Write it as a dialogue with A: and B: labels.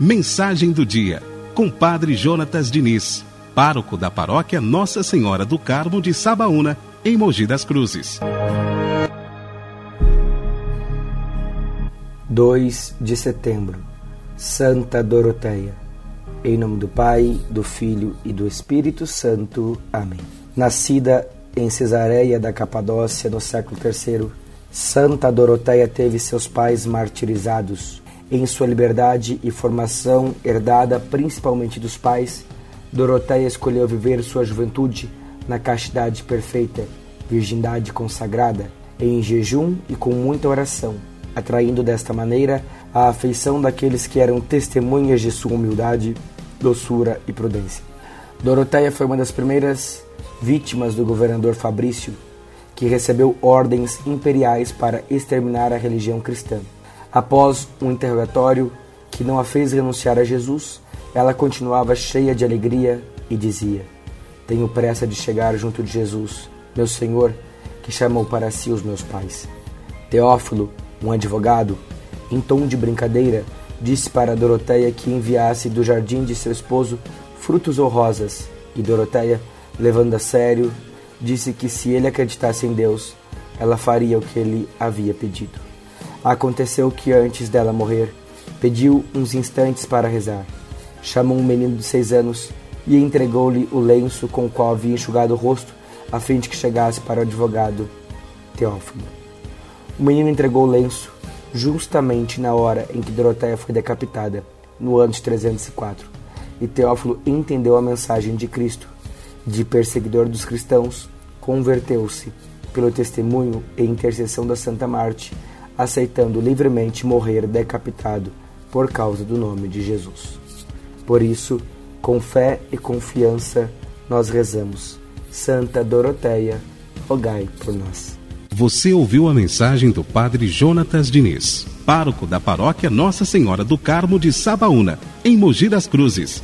A: Mensagem do dia, com Padre Jonatas Diniz, pároco da paróquia Nossa Senhora do Carmo de Sabaúna, em Mogi das Cruzes.
B: 2 de setembro, Santa Doroteia. Em nome do Pai, do Filho e do Espírito Santo. Amém. Nascida em Cesareia da Capadócia no século III, Santa Doroteia teve seus pais martirizados. Em sua liberdade e formação, herdada principalmente dos pais, Doroteia escolheu viver sua juventude na castidade perfeita, virgindade consagrada, em jejum e com muita oração, atraindo desta maneira a afeição daqueles que eram testemunhas de sua humildade, doçura e prudência. Doroteia foi uma das primeiras vítimas do governador Fabrício, que recebeu ordens imperiais para exterminar a religião cristã. Após um interrogatório que não a fez renunciar a Jesus, ela continuava cheia de alegria e dizia: Tenho pressa de chegar junto de Jesus, meu Senhor, que chamou para si os meus pais. Teófilo, um advogado, em tom de brincadeira, disse para Doroteia que enviasse do jardim de seu esposo frutos ou rosas, e Doroteia, levando a sério disse que se ele acreditasse em Deus, ela faria o que ele havia pedido. Aconteceu que antes dela morrer, pediu uns instantes para rezar. Chamou um menino de seis anos e entregou-lhe o lenço com o qual havia enxugado o rosto, a fim de que chegasse para o advogado Teófilo. O menino entregou o lenço justamente na hora em que Doroteia foi decapitada, no ano de 304, e Teófilo entendeu a mensagem de Cristo de perseguidor dos cristãos, converteu-se pelo testemunho e intercessão da Santa Marte, aceitando livremente morrer decapitado por causa do nome de Jesus. Por isso, com fé e confiança, nós rezamos. Santa Doroteia, rogai por nós.
A: Você ouviu a mensagem do Padre Jonatas Diniz, pároco da paróquia Nossa Senhora do Carmo de Sabaúna, em Mogi das Cruzes.